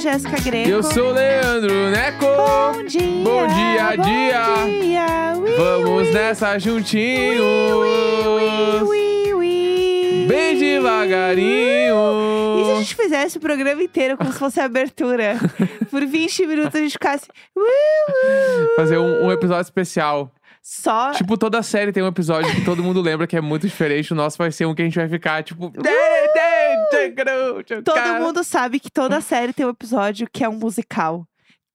Jéssica Greco. Eu sou o Leandro Neco. Bom dia! Bom dia, bom dia. dia. Ui, Vamos ui, nessa juntinhos. ui, ui, ui. Bem devagarinho. E se a gente fizesse o programa inteiro como se fosse a abertura? Por 20 minutos a gente ficasse. Fazer um, um episódio especial. Só. Tipo, toda série tem um episódio que todo mundo lembra que é muito diferente. O nosso vai ser um que a gente vai ficar, tipo. Todo mundo sabe que toda série tem um episódio que é um musical.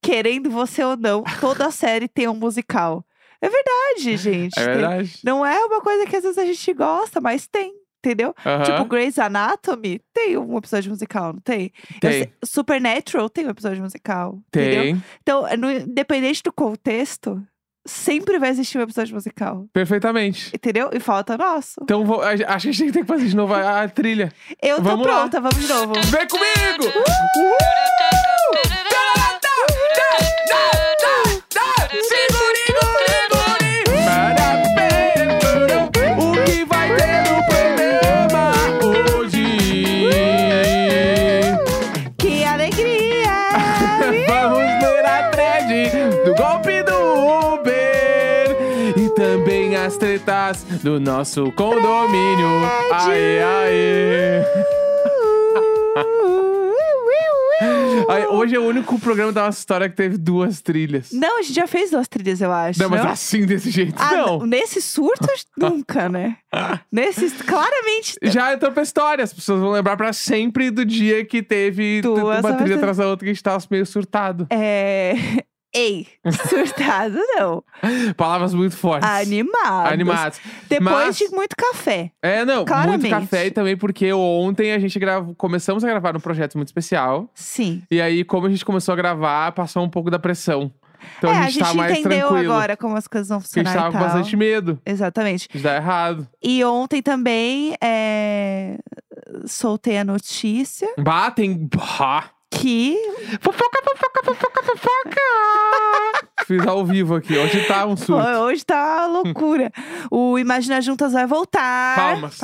Querendo você ou não, toda série tem um musical. É verdade, gente. É Tem- verdade. Não é uma coisa que às vezes a gente gosta, mas tem, entendeu? Tipo, Grey's Anatomy tem um episódio musical, não tem? Tem. sei- Supernatural tem um episódio musical. Entendeu? Tem. Então, no- independente do contexto, sempre vai existir um episódio musical. Perfeitamente. Entendeu? E falta nosso. Então, vou, a- acho que a gente tem que fazer de novo a, a trilha. Eu tô Vamos lá. pronta, vamos de novo. Vem comigo! O também as tretas do nosso condomínio. Aê, aê! Aí, hoje é o único programa da nossa história que teve duas trilhas. Não, a gente já fez duas trilhas, eu acho. Não, mas assim, desse jeito, Ah, não. nesse surto, nunca, né? Nesse, claramente. Já entrou pra história. As pessoas vão lembrar pra sempre do dia que teve Duas uma trilha atrás da outra que a gente tava meio surtado. É. Ei, surtado não. Palavras muito fortes. Animado. Animados. Depois Mas- de muito café. É, não, Claramente. muito café e também porque ontem a gente gravou, começamos a gravar um projeto muito especial. Sim. E aí, como a gente começou a gravar, passou um pouco da pressão. Então é, a gente, tá mais entendeu tranquilo. agora como as coisas vão Porque a funcionar gente tava com bastante medo Exatamente. de dar errado. E ontem também é, soltei a notícia Batem. Bah. Que. Fofoca, fofoca, fofoca, fofoca! Fiz ao vivo aqui. Hoje tá um surto. Hoje tá uma loucura. o Imagina Juntas vai voltar. Palmas.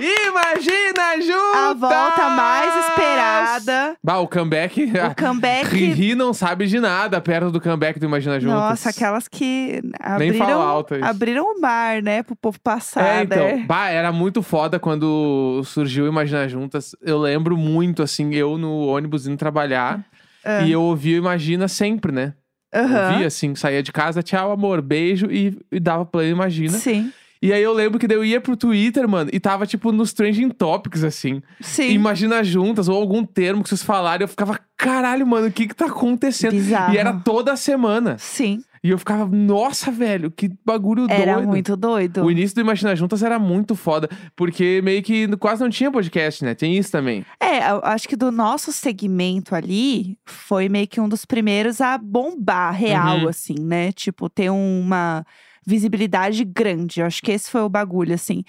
Imagina juntas! A volta mais esperada. Bah, o comeback. O comeback. Riri não sabe de nada perto do comeback do Imagina Juntas. Nossa, aquelas que abriram, abriram o mar, né? Pro povo passar, É, então, né? bah, era muito foda quando surgiu o Imagina Juntas. Eu lembro muito, assim, eu no ônibus indo trabalhar. Ah. E eu ouvia o Imagina sempre, né? Aham. Ouvia, assim, saía de casa, tchau, amor, beijo, e, e dava play no Imagina. Sim, E aí eu lembro que daí eu ia pro Twitter, mano, e tava, tipo, nos trending topics, assim. sim. Imagina juntas, ou algum termo que vocês falaram, eu ficava, caralho, mano, o que que tá acontecendo? Bizarro. E era toda semana. Sim, E eu ficava, nossa, velho, que bagulho era doido. muito doido. O início do Imagina Juntas era muito foda, porque meio que quase não tinha podcast, né? Tem isso também. É, eu acho que do nosso segmento ali, foi meio que um dos primeiros a bombar real, Uhum. assim, né? Tipo, ter uma visibilidade grande. Eu acho que esse foi o bagulho, assim.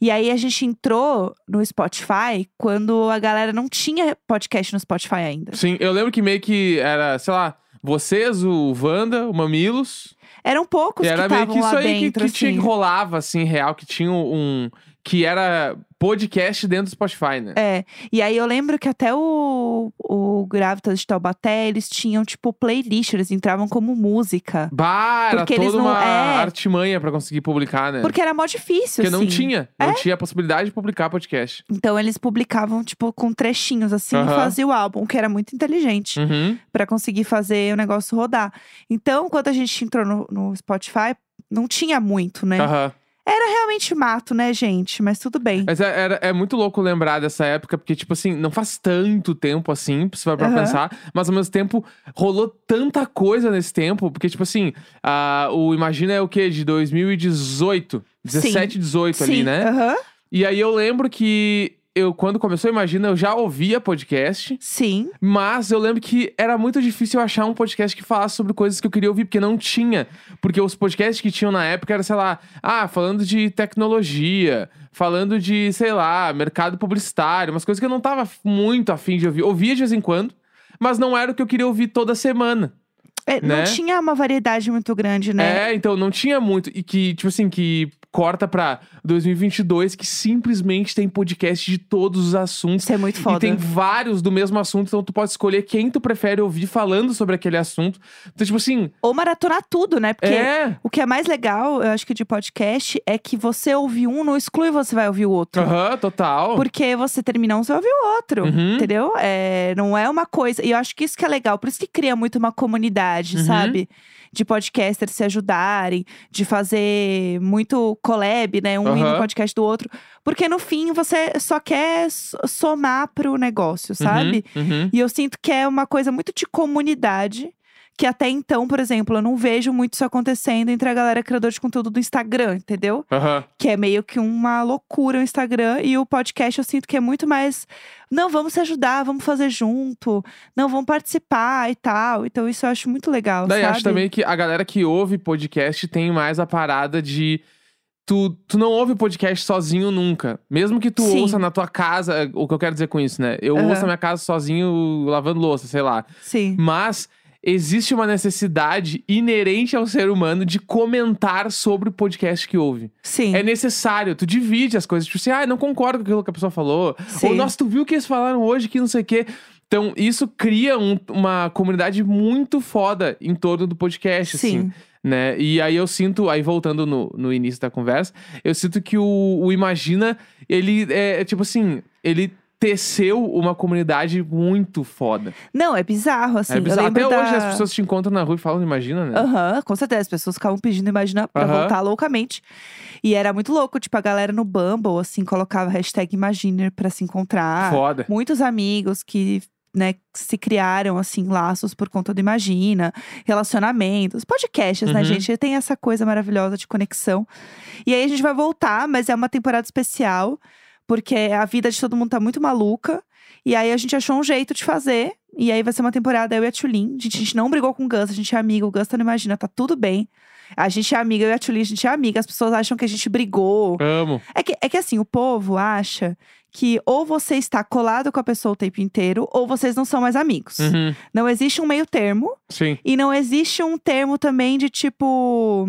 E aí a gente entrou no Spotify quando a galera não tinha podcast no Spotify ainda. Sim, eu lembro que meio que era, sei lá, vocês, o Wanda, o Mamilos. Eram poucos e que era meio estavam que isso aí que, dentro, que tinha assim. que rolava, assim, real, que tinha um. Que era podcast dentro do Spotify, né? É, e aí eu lembro que até o, o Gravitas de Taubaté, eles tinham, tipo, playlist, eles entravam como música. Bah, era Porque eles toda não- uma é. artimanha pra conseguir publicar, né? Porque era mó difícil, Porque não assim. tinha. Não tinha a possibilidade de publicar podcast. Então eles publicavam, tipo, com trechinhos, assim, e Aham. fazia o álbum, que era muito inteligente Uhum. pra conseguir fazer o negócio rodar. Então, quando a gente entrou no, no Spotify, não tinha muito, né? Aham. Era realmente mato, né, gente? Mas tudo bem. Mas é, era- é muito louco lembrar dessa época, porque, tipo assim, não faz tanto tempo assim, se vai pra Aham. pensar, mas ao mesmo tempo rolou tanta coisa nesse tempo, porque, tipo assim, a- o Imagina é o quê? De 2018, 17, 18 ali, Sim, né? aham. E aí eu lembro que eu, quando começou Imagina, eu já ouvia podcast. Sim, Mas eu lembro que era muito difícil eu achar um podcast que falasse sobre coisas que eu queria ouvir, porque não tinha. Porque os podcasts que tinham na época era, sei lá, ah, falando de tecnologia, falando de, sei lá, mercado publicitário, umas coisas que eu não tava muito afim de ouvir. Ouvia de vez em quando, mas não era o que eu queria ouvir toda semana. É, né? Não tinha uma variedade muito grande, né? É, então não tinha muito. E que, tipo assim, que corta pra 2022, que simplesmente tem podcast de todos os assuntos. Isso é muito foda. E tem vários do mesmo assunto, então tu pode escolher quem tu prefere ouvir falando sobre aquele assunto. Então, tipo assim, Ou maratonar tudo, né? Porque é. o que é mais legal, eu acho que de podcast, é que você ouvir um não exclui você vai ouvir o outro. Aham, total. Porque você termina um, você vai ouvir o outro. Uhum. Entendeu? É, não é uma coisa. E eu acho que isso que é legal. Por isso que cria muito uma comunidade, Uhum. sabe? De podcasters se ajudarem, de fazer muito collab, né? Um ir no Aham. podcast do outro. Porque no fim você só quer so- somar pro negócio, sabe? Uhum, uhum. E eu sinto que é uma coisa muito de comunidade. Que até então, por exemplo, eu não vejo muito isso acontecendo entre a galera criador de conteúdo do Instagram, entendeu? Aham. Que é meio que uma loucura o Instagram. E o podcast eu sinto que é muito mais. Não, vamos se ajudar, vamos fazer junto. Não, vamos participar e tal. Então isso eu acho muito legal. Daí sabe? acho também que a galera que ouve podcast tem mais a parada de. Tu, tu não ouve podcast sozinho nunca. Mesmo que tu Sim. ouça na tua casa, o que eu quero dizer com isso, né? Eu Aham. ouço na minha casa sozinho, lavando louça, sei lá. Sim. Mas existe uma necessidade inerente ao ser humano de comentar sobre o podcast que ouve. Sim. É necessário, tu divide as coisas. Tipo assim, ah, não concordo com aquilo que a pessoa falou. Sim. Ou, nossa, tu viu o que eles falaram hoje que não sei o quê. Então, isso cria um- uma comunidade muito foda em torno do podcast, assim Sim. né? E aí eu sinto, aí voltando no, no início da conversa, eu sinto que o, o Imagina, ele é, é tipo assim, ele teceu uma comunidade muito foda. Não, é bizarro, assim. é bizarro. Até da... hoje as pessoas te encontram na rua e falam Imagina, né? Aham, com certeza. As pessoas ficavam pedindo Imagina pra Aham. voltar loucamente. E era muito louco, tipo, a galera no Bumble, assim, colocava hashtag Imaginer pra se encontrar. Foda. Muitos amigos que, né, se criaram, assim, laços por conta do Imagina. Relacionamentos, podcasts, né, Uhum. gente? Tem essa coisa maravilhosa de conexão. E aí a gente vai voltar, mas é uma temporada especial. Porque a vida de todo mundo tá muito maluca. E aí a gente achou um jeito de fazer. E aí vai ser uma temporada eu e a Tulin. A gente, a gente não brigou com o Gus, a gente é amiga. O Gus tá no Imagina, tá tudo bem. A gente é amiga, eu e a Tulin, a gente é amiga. As pessoas acham que a gente brigou. Amo. É que, é que assim, o povo acha que ou você está colado com a pessoa o tempo inteiro, ou vocês não são mais amigos. Uhum. Não existe um meio termo. Sim. E não existe um termo também de tipo.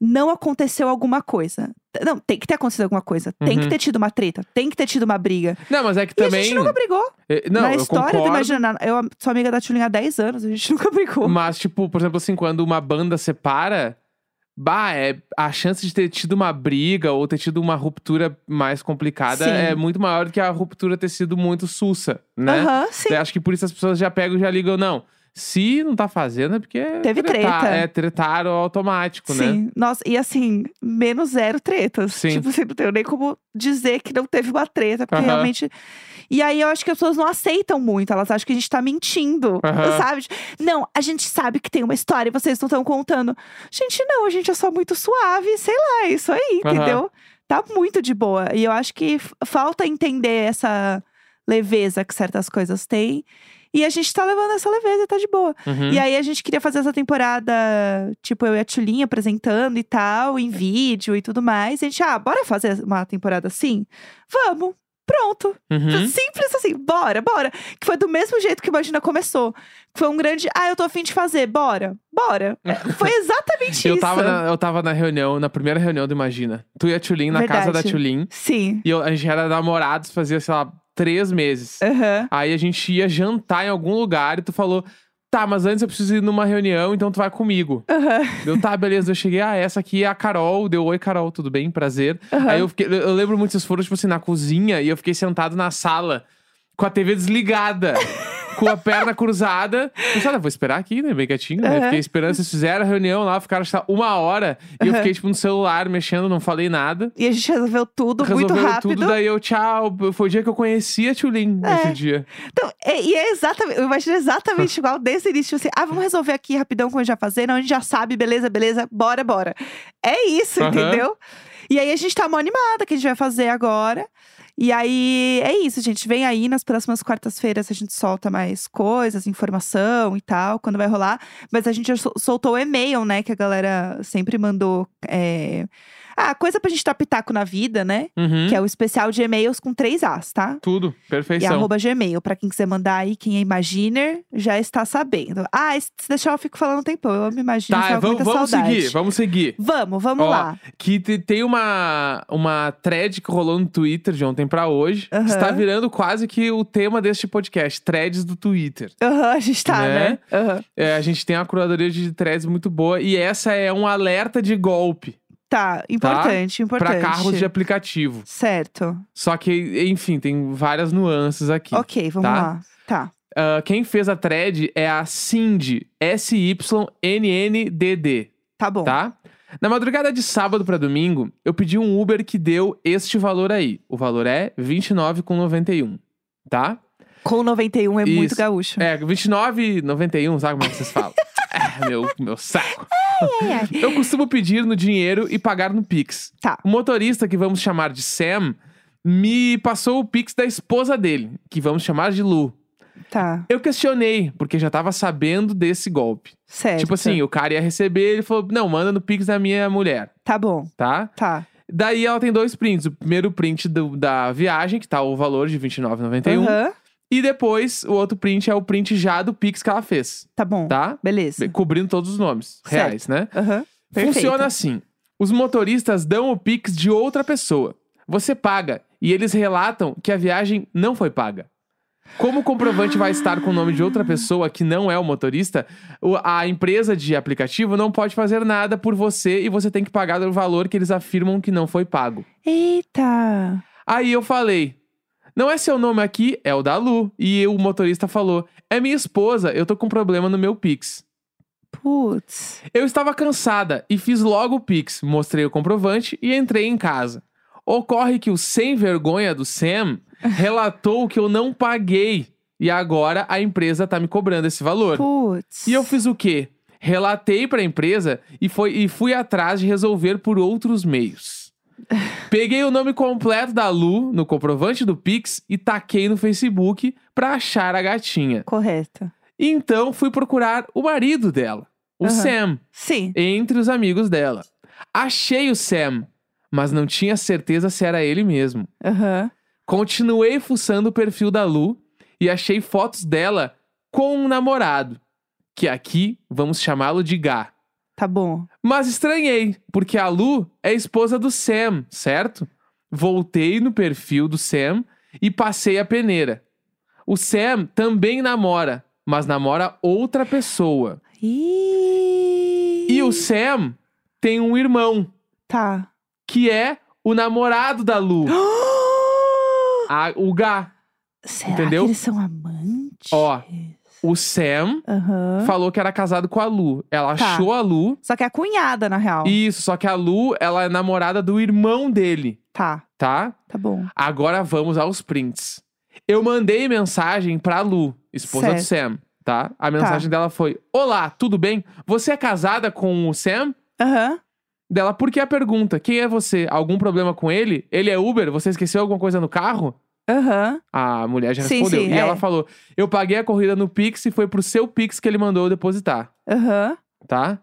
Não aconteceu alguma coisa. Não, tem que ter acontecido alguma coisa. Tem que Uhum. ter tido uma treta. Tem que ter tido uma briga. Não, mas é que E a também. gente nunca brigou. É, Não, Na história do Imagina, eu sou amiga da Tulin há 10 anos, a gente nunca brigou. Mas, tipo, por exemplo, assim, quando uma banda separa. Bah, é, a chance de ter tido uma briga ou ter tido uma ruptura mais complicada Sim. é muito maior do que a ruptura ter sido muito sussa, né? Aham, sim. Eu acho que por isso as pessoas já pegam e já ligam, não. Se não tá fazendo é porque. Teve tretar- treta. É, tretaram automático, né? Sim, nossa, e assim, menos zero tretas. Sim. Tipo, assim, não tenho nem como dizer que não teve uma treta, porque Aham. realmente. E aí eu acho que as pessoas não aceitam muito, elas acham que a gente tá mentindo, Aham. sabe? Não, a gente sabe que tem uma história e vocês não estão contando. Gente, não, a gente é só muito suave, sei lá, é isso aí, Aham. entendeu? Tá muito de boa. E eu acho que falta entender essa leveza que certas coisas têm. E a gente tá levando essa leveza tá de boa. Uhum. E aí a gente queria fazer essa temporada, tipo, eu e a Tulinha apresentando e tal, em vídeo e tudo mais. E a gente, ah, bora fazer uma temporada assim? Vamos! Pronto. Uhum. Simples assim, bora, bora. Que foi do mesmo jeito que Imagina começou. Que foi um grande, ah, eu tô afim de fazer, bora, bora. É, Foi exatamente Eu isso. tava, na, eu tava na reunião, na primeira reunião do Imagina. Tu e a Tulin na casa da. Tulin. Sim. E eu- a gente era namorados fazia, sei lá, três meses. Aham. Aí a gente ia jantar em algum lugar e tu falou. Tá, mas antes eu preciso ir numa reunião, então tu vai comigo. Aham. Deu, tá, beleza. Eu cheguei, ah, essa aqui é a Carol. Deu, oi, Carol, tudo bem? Prazer. Aham. Aí eu fiquei, eu eu lembro muito, vocês foram, tipo assim, na cozinha e eu fiquei sentado na sala com a TV desligada. com a perna cruzada. Eu falei, ah, vou esperar aqui, né? Bem quietinho, né? Aham. Fiquei esperando, vocês fizeram a reunião lá, ficaram que, uma hora. E eu Aham. fiquei, tipo, no celular, mexendo, não falei nada. E a gente resolveu tudo muito Resolveu rápido. tudo, daí eu, tchau. Foi o dia que eu conheci a Tulin, É. esse dia. Então, é- e é exatamente, eu imagino exatamente igual desse início. Assim, ah, vamos resolver aqui rapidão como a gente vai fazer. Não, a gente já sabe, beleza, beleza, bora, bora. É isso, Aham. entendeu? E aí a gente tá mó animada que a gente vai fazer agora. E aí é isso, gente. Vem aí nas próximas quartas-feiras a gente solta mais coisas, informação e tal, quando vai rolar. Mas a gente soltou o e-mail, né? Que a galera sempre mandou. é, Ah, coisa pra gente dar pitaco na vida, né? Uhum. Que é o especial de e-mails com três As, tá? Tudo, E perfeição. arroba Gmail. Pra quem quiser mandar aí, quem é Imaginer, já está sabendo. Ah, se deixar eu fico falando um tempão. Eu amo Imaginer, Tá, vamos, vamos saudade. seguir, vamos seguir. Vamos, vamos Ó, lá. Que te- tem uma, uma thread que rolou no Twitter de ontem pra hoje. Aham. Que está virando quase que o tema deste podcast, threads do Twitter. Aham, a gente tá, Né? né? É, a gente tem uma curadoria de threads muito boa e essa é um alerta de golpe Tá, importante, importante. pra carros de aplicativo. Certo. Só que, enfim, tem várias nuances aqui. Ok, vamos tá? lá. Tá. Ah, quem fez a thread é a Cindy, S-Y-N-N-D-D, Tá bom. tá? Na madrugada de sábado pra domingo, eu pedi um Uber que deu este valor aí. O valor é R$29,91, tá? Com 91 é muito Isso. gaúcho. É, R$29,91, sabe como é que vocês falam? meu, meu saco. Ai, ai. Eu costumo pedir no dinheiro e pagar no Pix. Tá. O motorista, que vamos chamar de Sam, me passou o Pix da esposa dele, que vamos chamar de Lu. Tá. Eu questionei, porque já tava sabendo desse golpe. Certo. Tipo assim, o cara ia receber, ele falou: não, manda no Pix da minha mulher, Tá bom. tá? Tá. Daí ela tem dois prints. O primeiro print do- da viagem, que tá o valor de R$29,91. Aham. E depois, o outro print é o print já do Pix que ela fez, Tá bom. tá? Beleza. Cobrindo todos os nomes Certo. reais, né? Aham. Perfeito. Funciona assim: os motoristas dão o Pix de outra pessoa. Você paga e eles relatam que a viagem não foi paga. Como o comprovante vai estar com o nome de outra pessoa que não é o motorista, a empresa de aplicativo não pode fazer nada por você e você tem que pagar o valor que eles afirmam que não foi pago. Eita. Aí eu falei: não é seu nome aqui, é o da Lu. E o motorista falou: é minha esposa, eu tô com problema no meu Pix. Putz. Eu estava cansada e fiz logo o Pix, mostrei o comprovante e entrei em casa. Ocorre que o sem vergonha do Sam relatou que eu não paguei e agora a empresa tá me cobrando esse valor. Putz. E eu fiz o quê? Relatei para a empresa e, foi, e fui atrás de resolver por outros meios. Peguei o nome completo da Lu no comprovante do Pix e taquei no Facebook para achar a gatinha. Correto. Então fui procurar o marido dela, o Aham. Sam Sim. entre os amigos dela. Achei o Sam, mas não tinha certeza se era ele mesmo. Aham. Continuei fuçando o perfil da Lu e achei fotos dela com um namorado, que aqui vamos chamá-lo de Gá. Tá bom. Mas estranhei, porque a Lu é esposa do Sam, certo? Voltei no perfil do Sam e passei a peneira. O Sam também namora, mas namora outra pessoa. Ih. E o Sam tem um irmão, Tá. que é o namorado da Lu, a- o Gá. Será Entendeu? que eles são amantes? Ó. O Sam Aham. falou que era casado com a Lu. Ela Tá. achou a Lu. Só que é a cunhada, na real. Isso, só que a Lu, ela é namorada do irmão dele, Tá. tá? Tá bom. Agora vamos aos prints. Eu mandei mensagem pra Lu, esposa do Sam, tá? A mensagem dela foi: Olá, tudo bem? Você é casada com o Sam? Aham. Dela, por que a pergunta? Quem é você? Algum problema com ele? Ele é Uber? Você esqueceu alguma coisa no carro? Aham. A mulher já Sim, respondeu. sim, e é. ela falou: Eu paguei a corrida no Pix e foi pro seu Pix que ele mandou eu depositar, Aham. tá?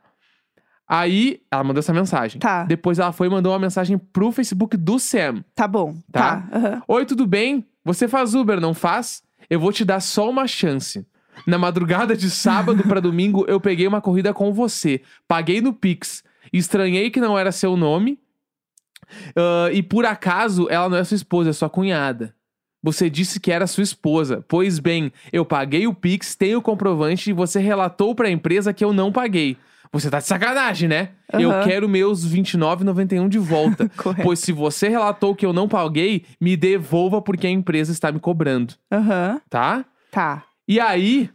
Aí ela mandou essa mensagem. Tá. Depois ela foi e mandou uma mensagem pro Facebook do Sam. Tá bom. Tá. Tá. Aham. Oi, tudo bem? Você faz Uber, não faz? Eu vou te dar só uma chance. Na madrugada de sábado pra domingo, eu peguei uma corrida com você. Paguei no Pix. Estranhei que não era seu nome. Ah, e por acaso, ela não é sua esposa, é sua cunhada. Você disse que era sua esposa. Pois bem, eu paguei o Pix, tenho o comprovante e você relatou pra empresa que eu não paguei. Você tá de sacanagem, né? Eu Aham. quero meus R$29,91 de volta. Pois se você relatou que eu não paguei, me devolva porque a empresa está me cobrando, Aham. tá? Tá. E aí,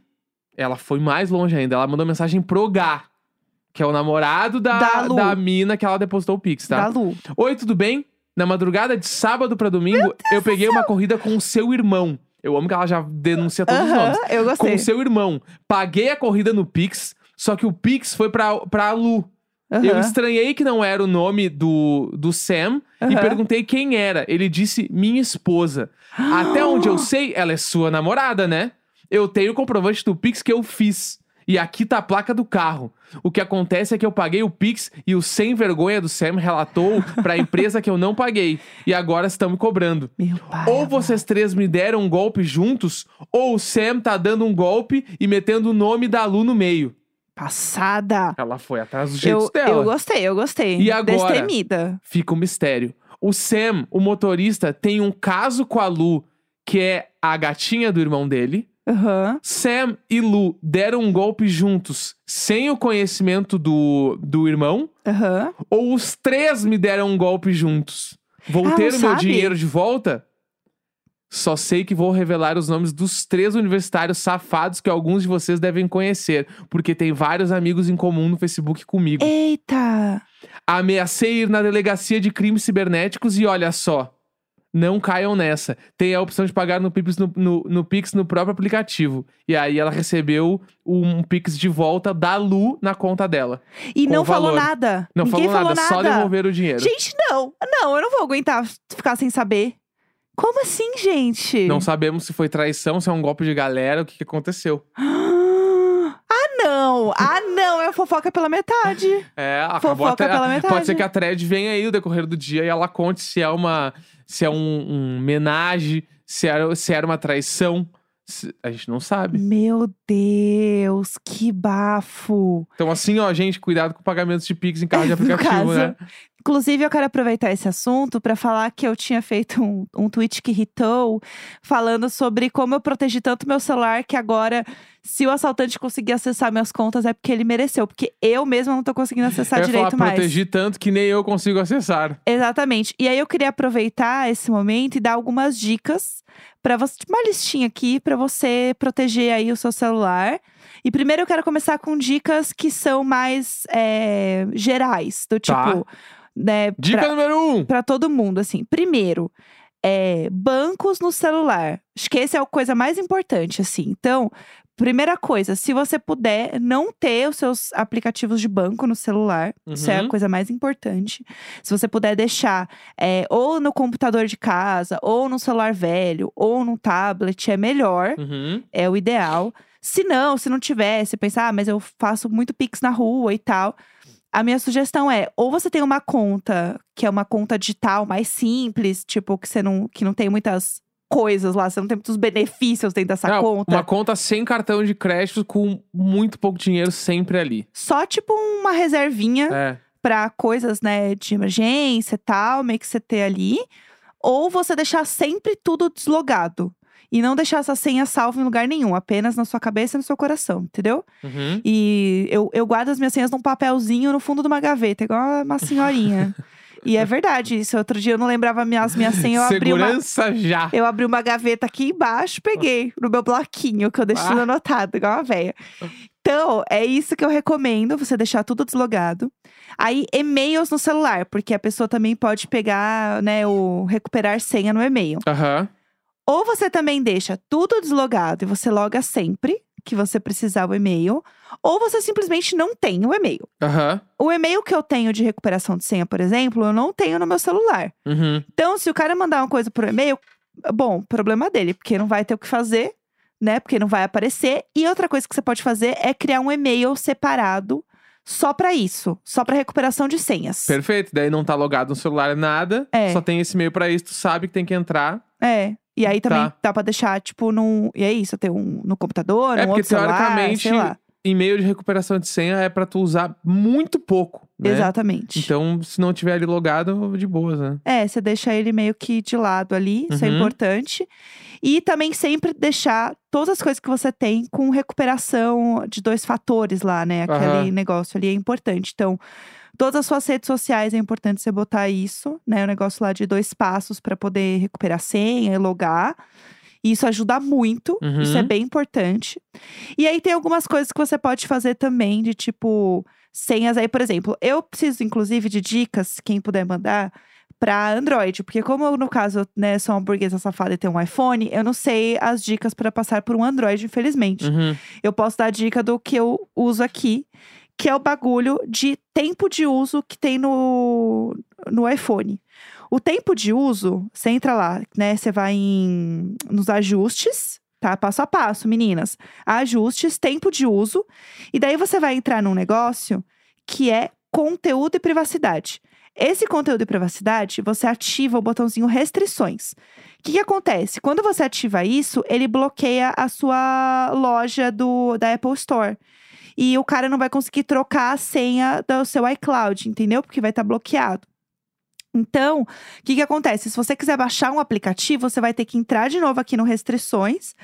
ela foi mais longe ainda. Ela mandou mensagem pro Gá, que é o namorado da, Da da mina que ela depositou o Pix, tá? Da Lu. Oi, tudo bem? Na madrugada de sábado pra domingo, eu peguei uma corrida com o seu irmão. Eu amo que ela já denuncia todos os Aham. nomes. Eu Com gostei. o seu irmão. Paguei a corrida no Pix, só que o Pix foi pra, pra Lu. Eu estranhei que não era o nome do, do Sam e Aham. perguntei quem era. Ele disse minha esposa. Até onde eu sei, ela é sua namorada, né? Eu tenho o comprovante do Pix que eu fiz. E aqui tá a placa do carro. O que acontece é que eu paguei o Pix e o sem vergonha do Sam relatou pra empresa que eu não paguei. E agora estão me cobrando. Ou vocês três me deram um golpe juntos, ou o Sam tá dando um golpe e metendo o nome da Lu no meio. Passada. Ela foi atrás dos jeitos Eu, dela. eu gostei, eu gostei. E agora? Destemida. Fica um mistério. O Sam, o motorista, tem um caso com a Lu, que é a gatinha do irmão dele. Aham. Sam e Lu deram um golpe juntos sem o conhecimento do, do irmão? Aham. Ou os três me deram um golpe juntos? Vou Ah, ter o meu sabe? dinheiro de volta? Só sei que vou revelar os nomes dos três universitários safados que alguns de vocês devem conhecer, porque tem vários amigos em comum no Facebook comigo. Eita. Ameacei ir na delegacia de crimes cibernéticos e olha só. Não caiam nessa. Tem a opção de pagar no Pix no, no, no Pix no próprio aplicativo. E aí ela recebeu um Pix de volta da Lu na conta dela. E não falou nada. Não Ninguém falou nada, só devolver o dinheiro. Gente, não. Não, eu não vou aguentar ficar sem saber. Como assim, gente? Não sabemos se foi traição, se é um golpe de galera, o que, que aconteceu. Ah, não. Ah, não. É fofoca pela metade. É, acabou Fofoca até. pela metade. Pode ser que a thread venha aí no decorrer do dia e ela conte se é uma. se é um, um homenagem, se era, se era uma traição. Se- A gente não sabe. Meu Deus, que bafo. Então, assim, ó, gente, cuidado com pagamentos de Pix em carro de aplicativo, né? Inclusive, eu quero aproveitar esse assunto para falar que eu tinha feito um, um tweet que irritou, falando sobre como eu protegi tanto meu celular que agora, se o assaltante conseguir acessar minhas contas, é porque ele mereceu. Porque eu mesma não tô conseguindo acessar eu direito falar, mais. protegi tanto que nem eu consigo acessar. Exatamente. E aí eu queria aproveitar esse momento e dar algumas dicas para você, tipo, uma listinha aqui para você proteger aí o seu celular. E primeiro eu quero começar com dicas que são mais é, gerais, do Tá. Né, Dica pra- número um. Pra todo mundo, assim. Primeiro, é, bancos no celular. Acho que essa é a coisa mais importante, assim. Então, primeira coisa, se você puder não ter os seus aplicativos de banco no celular, isso é a Uhum. coisa mais importante. Se você puder deixar é, ou no computador de casa, ou no celular velho, ou no tablet, é melhor Uhum. é o ideal. Se não, se não tiver, se pensar, ah, mas eu faço muito Pix na rua e tal. A minha sugestão é, ou você tem uma conta que é uma conta digital mais simples, tipo, que você não, que não tem muitas coisas lá, você não tem muitos benefícios dentro dessa Não, conta. Uma conta sem cartão de crédito com muito pouco dinheiro sempre ali. Só tipo uma reservinha É. pra coisas, né, de emergência e tal, meio que você ter ali. Ou você deixar sempre tudo deslogado. E não deixar essa senha salva em lugar nenhum, apenas na sua cabeça e no seu coração, entendeu? Uhum. E eu, eu guardo as minhas senhas num papelzinho no fundo de uma gaveta, igual uma senhorinha. e é verdade isso. Outro dia eu não lembrava minhas, minhas senhas, eu abri uma. Segurança já. Eu abri uma gaveta aqui embaixo, peguei no meu bloquinho, que eu deixo Ah. tudo anotado, igual uma véia. Então, é isso que eu recomendo, você deixar tudo deslogado. Aí, e-mails no celular, porque a pessoa também pode pegar, né, o recuperar senha no e-mail. Aham. Ou você também deixa tudo deslogado e você loga sempre que você precisar o e-mail, ou você simplesmente não tem o e-mail. Aham. O e-mail que eu tenho de recuperação de senha, por exemplo, eu não tenho no meu celular. Uhum. Então, se o cara mandar uma coisa por e-mail, bom, problema dele, porque não vai ter o que fazer, né? Porque não vai aparecer. E outra coisa que você pode fazer é criar um e-mail separado só pra isso, só pra recuperação de senhas. Perfeito. Daí não tá logado no celular nada. É. Só tem esse e-mail pra isso, tu sabe que tem que entrar. É. E aí também Tá. dá pra deixar, tipo, num. E é isso, ter um no computador, é num porque outro celular, teoricamente sei lá. e-mail de recuperação de senha é pra tu usar muito pouco, né? Exatamente. Então, se não tiver ali logado, de boas, né? É, você deixa ele meio que de lado ali, isso é Uhum. importante. E também sempre deixar todas as coisas que você tem com recuperação de dois fatores lá, né? Aquele Aham. negócio ali é importante. Então, todas as suas redes sociais é importante você botar isso, né? O negócio lá de dois passos para poder recuperar a senha e logar. E Isso ajuda muito, Uhum. isso é bem importante. E aí tem algumas coisas que você pode fazer também, de tipo, senhas aí, por exemplo. Eu preciso, inclusive, de dicas, quem puder mandar, para Android. Porque como eu, no caso, né, sou uma burguesa safada e tenho um iPhone, eu não sei as dicas para passar por um Android, infelizmente. Uhum. Eu posso dar a dica do que eu uso aqui, que é o bagulho de tempo de uso que tem no, no iPhone. O tempo de uso, você entra lá, né? Você vai em, nos ajustes, tá? Passo a passo, meninas. Ajustes, tempo de uso. E daí você vai entrar num negócio que é conteúdo e privacidade. Esse conteúdo e privacidade, você ativa o botãozinho restrições. O que, que acontece? Quando você ativa isso, ele bloqueia a sua loja do, da Apple Store. E o cara não vai conseguir trocar a senha do seu iCloud, entendeu? Porque vai estar bloqueado. Então, o que, que acontece? Se você quiser baixar um aplicativo, você vai ter que entrar de novo aqui no restrições,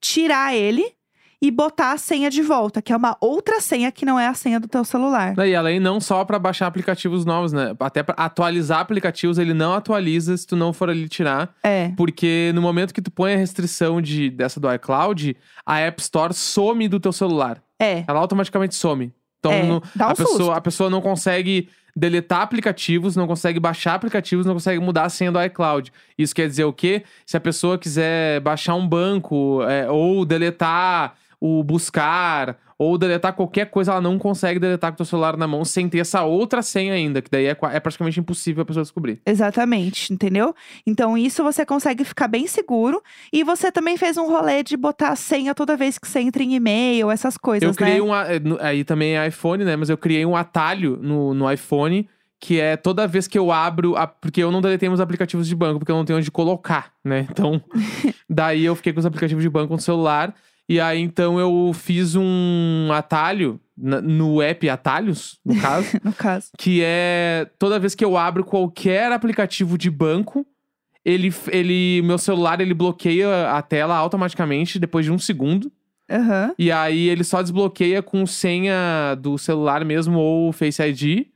tirar ele e botar a senha de volta, que é uma outra senha que não é a senha do teu celular. E além não só pra baixar aplicativos novos, né? Até pra atualizar aplicativos, ele não atualiza se tu não for ali tirar. É. Porque no momento que tu põe a restrição de, dessa do iCloud, a App Store some do teu celular. É. Ela automaticamente some. Então É, não- dá um a, pessoa, susto. a pessoa não consegue deletar aplicativos, não consegue baixar aplicativos, não consegue mudar a senha do iCloud. Isso quer dizer o quê? Se a pessoa quiser baixar um banco é, ou deletar o buscar ou deletar qualquer coisa, ela não consegue deletar com o teu celular na mão sem ter essa outra senha ainda, que daí é, é praticamente impossível a pessoa descobrir. Exatamente, entendeu? Então, isso você consegue ficar bem seguro. E você também fez um rolê de botar a senha toda vez que você entra em e-mail, essas coisas, Eu criei né? um. no- Aí também é iPhone, né? Mas eu criei um atalho no, no iPhone. Que é toda vez que eu abro. a- porque eu não deletei meus aplicativos de banco, porque eu não tenho onde colocar, né? Então. daí eu fiquei com os aplicativos de banco no celular. E aí então eu fiz um atalho no app Atalhos, no caso. No caso. que é toda vez que eu abro qualquer aplicativo de banco, ele, ele meu celular ele bloqueia a tela automaticamente depois de um segundo. Aham. E aí ele só desbloqueia com senha do celular mesmo ou Face ID.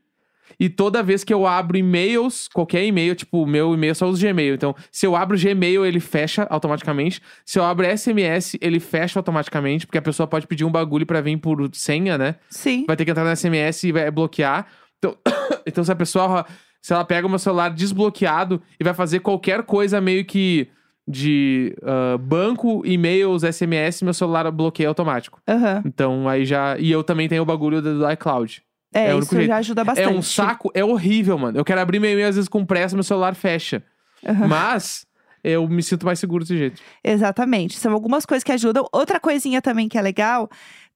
E toda vez que eu abro e-mails, qualquer e-mail, tipo, o meu e-mail só usa Gmail. Então, se eu abro Gmail, ele fecha automaticamente. Se eu abro SMS, ele fecha automaticamente, porque a pessoa pode pedir um bagulho pra vir por senha, né? Sim. vai ter que entrar no SMS e vai bloquear. Então, então se a pessoa, se ela pega o meu celular desbloqueado e vai fazer qualquer coisa meio que de ah, banco, e-mails, SMS, meu celular bloqueia automático. Aham. Então aí já. E eu também tenho o bagulho do iCloud. É, É isso jeito. já ajuda bastante. É um saco, é horrível, mano. Eu quero abrir meu e-mail às vezes com pressa, meu celular fecha. Aham. Mas eu me sinto mais seguro desse jeito. Exatamente. São algumas coisas que ajudam. Outra coisinha também que é legal.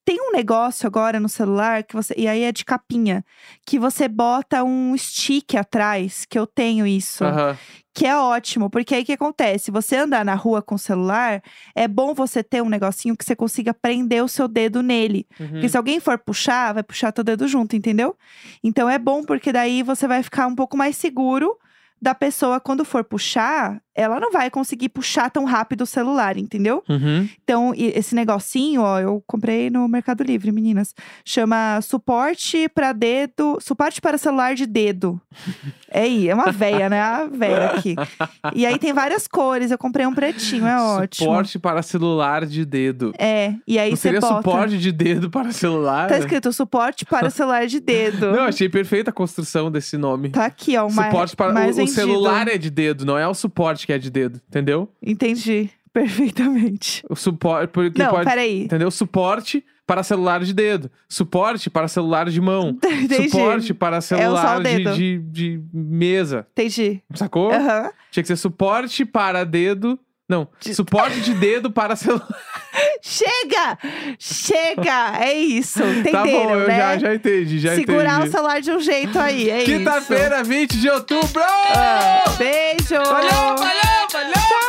Tem um negócio agora no celular que você. E aí é de capinha. Que você bota um stick atrás, que eu tenho isso. Aham. Que é ótimo, porque aí o que acontece? Você andar na rua com o celular, é bom você ter um negocinho que você consiga prender o seu dedo nele. Uhum. Porque se alguém for puxar, vai puxar teu dedo junto, entendeu? Então é bom porque daí você vai ficar um pouco mais seguro da pessoa quando for puxar, ela não vai conseguir puxar tão rápido o celular, entendeu? Uhum. Então, esse negocinho, ó, eu comprei no Mercado Livre, meninas. Chama suporte para dedo, suporte para celular de dedo. É aí, é uma veia, né? A veia aqui. E aí tem várias cores, eu comprei um pretinho, é ótimo. Suporte para celular de dedo. É, e aí Não você seria bota. suporte de dedo para celular? Tá escrito suporte para celular de dedo. Não, achei perfeita a construção desse nome. Tá aqui, ó, o mais, suporte para mais o, o celular é de dedo, não é o suporte que é de dedo, entendeu? Entendi perfeitamente. O suporte porque Não, pode, peraí. entendeu? Suporte para celular de dedo, suporte para celular de mão, Entendi. suporte para o celular de, dedo. de, de mesa, Entendi. sacou? Aham. Tinha que ser suporte para dedo, não, suporte de dedo para celular. Chega! Chega! É isso. Entenderam, tá bom, eu né? já, já entendi, já Segurar entendi. o celular de um jeito aí, é isso. Quinta-feira, 20 de outubro! Ah, beijo! Valeu, valeu, valeu!